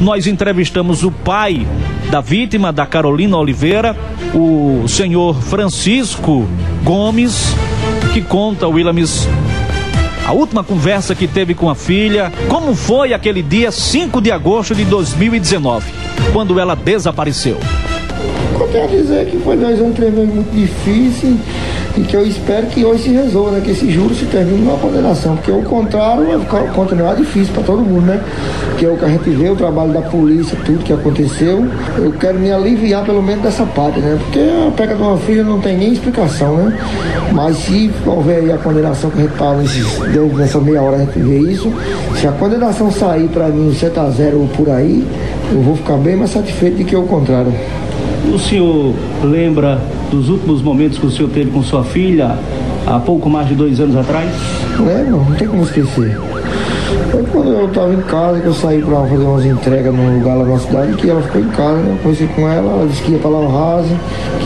nós entrevistamos o pai da vítima, da Carolina Oliveira, o senhor Francisco Gomes, que conta, Willamis, a última conversa que teve com a filha, como foi aquele dia 5 de agosto de 2019, quando ela desapareceu. Eu quero dizer que foi dois anos, muito difícil e que eu espero que hoje se resolva, né? Que esse juro se termine numa condenação, porque o contrário vai continuar difícil para todo mundo, né? Que é o que a gente vê, o trabalho da polícia, tudo que aconteceu. Eu quero me aliviar pelo menos dessa parte, né? Porque a pega de uma filha não tem nem explicação, né? Mas se houver aí a condenação que a gente tá nesses, nessa meia hora a gente vê isso, se a condenação sair para mim 7 a 0 por aí, eu vou ficar bem mais satisfeito do que o contrário. O senhor lembra dos últimos momentos que o senhor teve com sua filha há pouco mais de dois anos atrás? Lembro, não tem como esquecer. Foi quando eu estava em casa, que eu saí para fazer umas entregas num lugar lá na cidade, que ela ficou em casa, né? Eu conheci com ela, ela disse que ia para Rasa,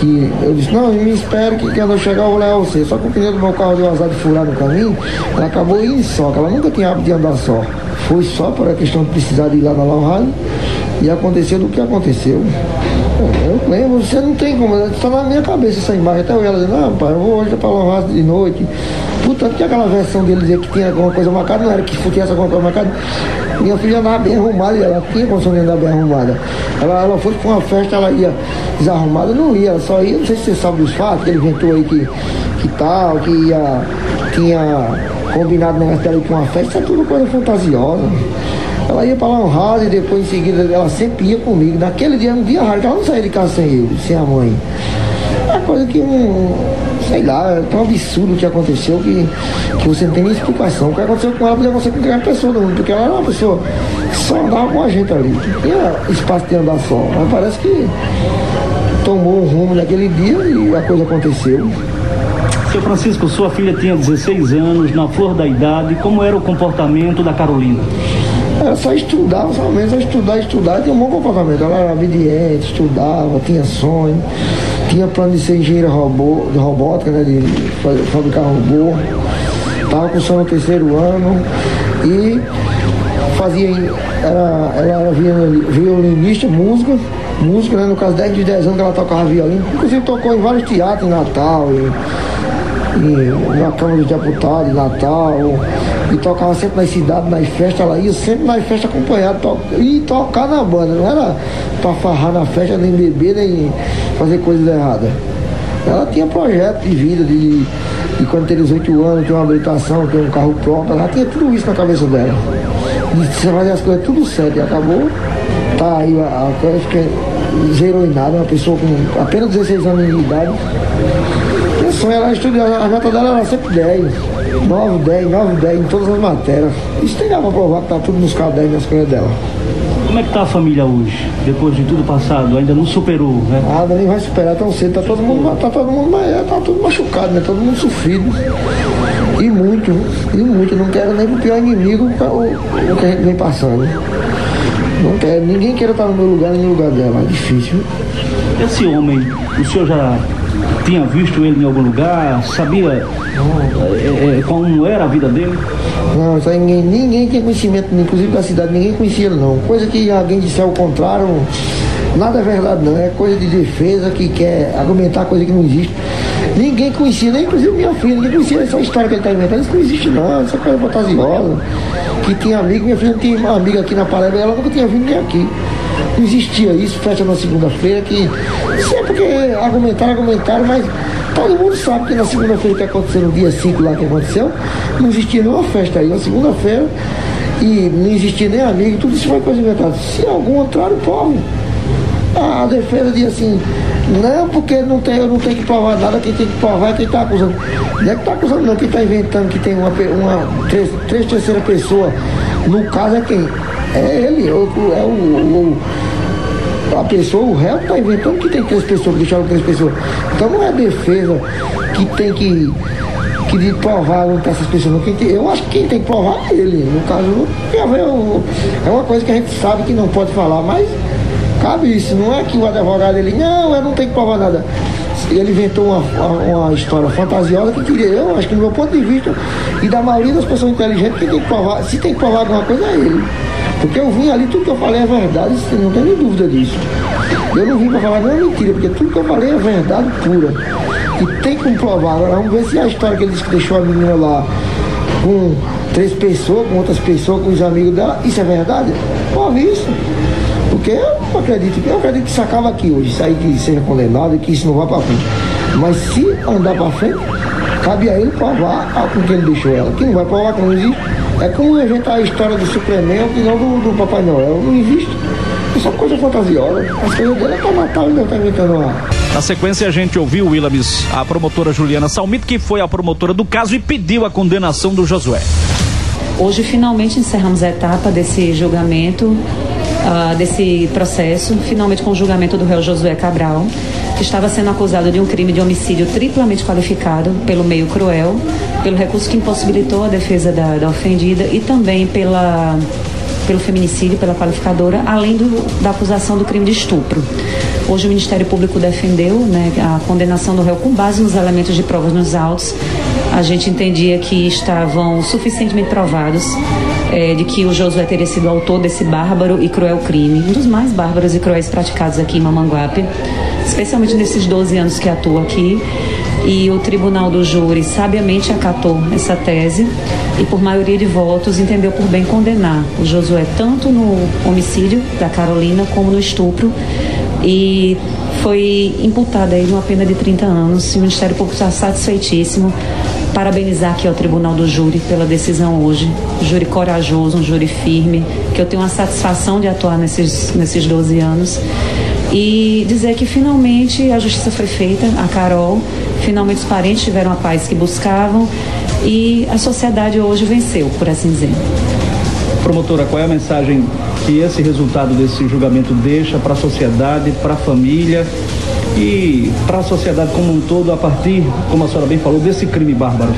que eu disse, não, me espere que quando eu chegar eu vou levar você. Só que o pneu do meu carro deu azar de furar no caminho, ela acabou indo só, que ela nunca tinha hábito de andar só. Foi só por a questão de precisar de ir lá na Laurrada e aconteceu do que aconteceu. Eu lembro, você não tem como, está na minha cabeça essa imagem. Até eu ela dizendo, não, pai, eu vou hoje para Laurrada de noite. Portanto, que aquela versão dele dizer que tinha alguma coisa marcada, não era que tivesse alguma coisa marcada. Minha filha andava bem arrumada e ela tinha condição de andar bem arrumada. Ela, ela foi para uma festa, ela ia desarrumada, não ia, só ia, não sei se você sabe dos fatos, que ele inventou aí que, que tal, que ia, tinha combinado negócio dela com uma festa, é tudo coisa fantasiosa. Ela ia para lá um raso e depois em seguida ela sempre ia comigo. Naquele dia era um dia raro, ela não saía de casa sem ele, sem a mãe. É uma coisa que não. Sei lá, é tão absurdo o que aconteceu que, que você não tem nem explicação. O que aconteceu com ela podia acontecer com qualquer pessoa do mundo, porque ela era uma pessoa que só andava com a gente ali. Tinha espaço de andar só. Mas parece que tomou um rumo naquele dia e a coisa aconteceu. Seu Francisco, sua filha tinha 16 anos, na flor da idade, como era o comportamento da Carolina? Era só estudar, só mesmo só estudar, estudar, tinha um bom comportamento. Ela era obediente, estudava, tinha sonho, tinha plano de ser engenheira robô, de robótica, né, de fabricar robô. Estava cursando o terceiro ano e fazia, era, ela era violinista, música, música, né, no caso 10 de 10 anos que ela tocava violino, inclusive tocou em vários teatros em Natal, e na Câmara dos Deputados, Natal, e tocava sempre nas cidades, nas festas, ela ia sempre nas festas acompanhada to e tocar na banda, não era pra farrar na festa, nem beber, nem fazer coisas erradas. Ela tinha projeto de vida, de, de quando tem 18 anos, tem uma habilitação, tem um carro próprio, ela tinha tudo isso na cabeça dela. E você fazer as coisas tudo certo, e acabou, tá aí a, a coisa fica zerou em nada, uma pessoa com apenas 16 anos de idade. O sonho era estudar, a nota dela era sempre 10. 9, 10, 9, 10 em todas as matérias. Isso tem pra provar que tá tudo nos cadernos nas coisas dela. Como é que tá a família hoje, depois de tudo passado? Ainda não superou, né? Nada, nem vai superar tão cedo. Tá todo mundo, tá todo mundo, tá tudo machucado, né? Todo mundo sofrido. E muito, e muito. Não quero nem pro pior inimigo o, o que a gente vem passando. Não quero, ninguém quer estar no meu lugar nem no lugar dela. É difícil. Esse homem, o senhor já tinha visto ele em algum lugar? Sabia é, é, como era a vida dele? Não, isso ninguém, ninguém tem conhecimento, inclusive da cidade, ninguém conhecia ele não. Coisa que alguém disse ao contrário, nada é verdade não, é coisa de defesa que quer argumentar coisa que não existe. Ninguém conhecia, nem inclusive minha filha, ninguém conhecia essa história que ele está inventando, isso não existe não, essa coisa fantasiosa. Que tinha amigo, minha filha tinha uma amiga aqui na Paraíba, ela nunca tinha vindo nem aqui. Não existia isso, festa na segunda-feira, que sempre porque argumentaram, argumentaram, mas todo mundo sabe que na segunda-feira que aconteceu, no dia 5 lá que aconteceu, não existia nenhuma festa aí, na segunda-feira, e não existia nem amigo, tudo isso foi coisa inventada. Se algum contrário, prove. A defesa diz assim, não, porque não tem, eu não tenho que provar nada, quem tem que provar é quem está acusando. Não é que está acusando não, quem está inventando que tem uma, uma três, três terceira pessoa, no caso é quem? É ele, é o, é o, o a pessoa, o réu está inventando que tem três pessoas, que deixaram três pessoas. Então não é a defesa que tem que, que de provar não essas pessoas. Tem, eu acho que quem tem que provar é ele. No caso, é uma coisa que a gente sabe que não pode falar, mas cabe isso. Não é que o advogado ele, não, eu não tenho que provar nada. Ele inventou uma, uma, uma história fantasiosa que queria, eu acho que no meu ponto de vista, e da maioria das pessoas inteligentes, quem tem que provar, se tem que provar alguma coisa é ele. Porque eu vim ali, tudo que eu falei é verdade, não tem nem dúvida disso. Eu não vim para falar nenhuma mentira, porque tudo que eu falei é verdade pura. E tem como provar. Agora vamos ver se a história que ele disse que deixou a menina lá com três pessoas, com outras pessoas, com os amigos dela, isso é verdade? Prove isso. Porque eu não acredito, eu acredito que isso acaba aqui hoje, aí que seja condenado e que isso não vá para frente. Mas se andar para frente, cabe a ele provar com quem ele deixou ela. Quem não vai provar que não existe. É como inventar a história do Superman e não do, do Papai Noel. Não existe. É só coisa fantasiosa. As coisas dele é pra matar, ele não tá inventando uma. Na sequência, a gente ouviu, Willamis, a promotora Juliana Salmito, que foi a promotora do caso e pediu a condenação do Josué. Hoje, finalmente, encerramos a etapa desse julgamento, uh, desse processo, finalmente com o julgamento do réu Josué Cabral, que estava sendo acusado de um crime de homicídio triplamente qualificado pelo meio cruel, pelo recurso que impossibilitou a defesa da, da ofendida e também pela pelo feminicídio, pela qualificadora, além do, da acusação do crime de estupro. Hoje o Ministério Público defendeu né, a condenação do réu com base nos elementos de provas nos autos. A gente entendia que estavam suficientemente provados é, de que o Josué teria sido autor desse bárbaro e cruel crime, um dos mais bárbaros e cruéis praticados aqui em Mamanguape, especialmente nesses 12 anos que atua aqui e o tribunal do júri sabiamente acatou essa tese e por maioria de votos entendeu por bem condenar o Josué tanto no homicídio da Carolina como no estupro e foi imputada aí uma pena de 30 anos e o Ministério Público está satisfeitíssimo parabenizar aqui ao Tribunal do Júri pela decisão hoje. Júri corajoso, um júri firme, que eu tenho a satisfação de atuar nesses, nesses 12 anos. E dizer que finalmente a justiça foi feita, a Carol Finalmente os parentes tiveram a paz que buscavam e a sociedade hoje venceu, por assim dizer. Promotora, qual é a mensagem que esse resultado desse julgamento deixa para a sociedade, para a família e para a sociedade como um todo a partir, como a senhora bem falou, desse crime bárbaro?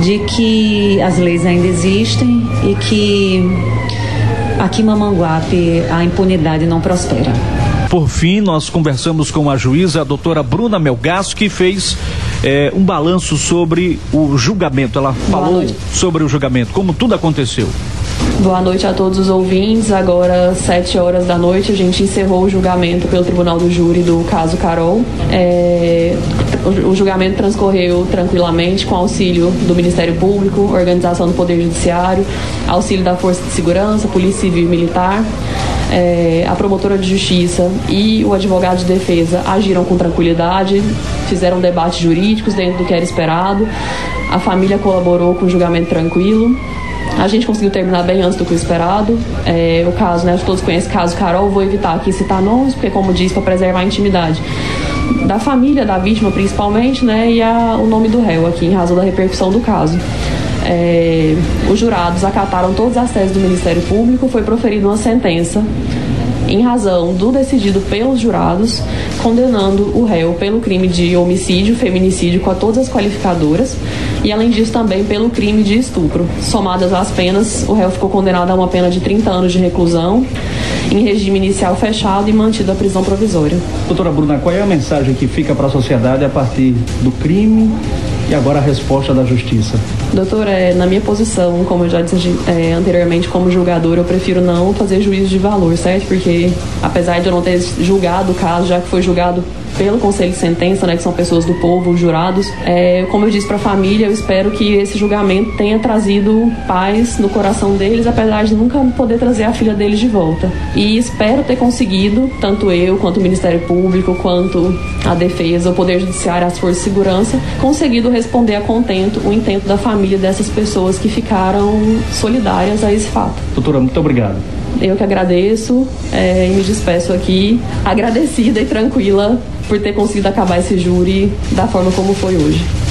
De que as leis ainda existem e que aqui em Mamanguape a impunidade não prospera. Por fim, nós conversamos com a juíza, a doutora Bruna Melgaço, que fez é, um balanço sobre o julgamento. Ela falou sobre o julgamento, como tudo aconteceu. Boa noite a todos os ouvintes. Agora, sete horas da noite, a gente encerrou o julgamento pelo Tribunal do Júri do caso Carol. É, o, o julgamento transcorreu tranquilamente com auxílio do Ministério Público, organização do Poder Judiciário, auxílio da Força de Segurança, Polícia Civil e Militar é, a promotora de justiça e o advogado de defesa agiram com tranquilidade, fizeram debates jurídicos dentro do que era esperado, a família colaborou com o julgamento tranquilo. A gente conseguiu terminar bem antes do que o esperado. É, o caso, né, todos conhecem o caso Carol, vou evitar aqui citar nomes, porque, como disse, para preservar a intimidade da família da vítima, principalmente, né, e a, o nome do réu aqui, em razão da repercussão do caso é, os jurados acataram todas as teses do Ministério Público, foi proferida uma sentença em razão do decidido pelos jurados, condenando o réu pelo crime de homicídio, feminicídio com todas as qualificadoras e além disso também pelo crime de estupro. Somadas as penas, o réu ficou condenado a uma pena de 30 anos de reclusão em regime inicial fechado e mantido a prisão provisória. Doutora Bruna, qual é a mensagem que fica para a sociedade a partir do crime e agora a resposta da justiça? Doutor, é, na minha posição, como eu já disse é, anteriormente, como julgador, eu prefiro não fazer juízo de valor, certo? Porque apesar de eu não ter julgado o caso, já que foi julgado pelo Conselho de Sentença, né, que são pessoas do povo, os jurados. É, como eu disse para a família, eu espero que esse julgamento tenha trazido paz no coração deles, apesar de nunca poder trazer a filha deles de volta. E espero ter conseguido, tanto eu, quanto o Ministério Público, quanto a defesa, o Poder Judiciário, as forças de segurança, conseguido responder a contento o intento da família dessas pessoas que ficaram solidárias a esse fato. Doutora, muito obrigado. Eu que agradeço é, e me despeço aqui, agradecida e tranquila por ter conseguido acabar esse júri da forma como foi hoje.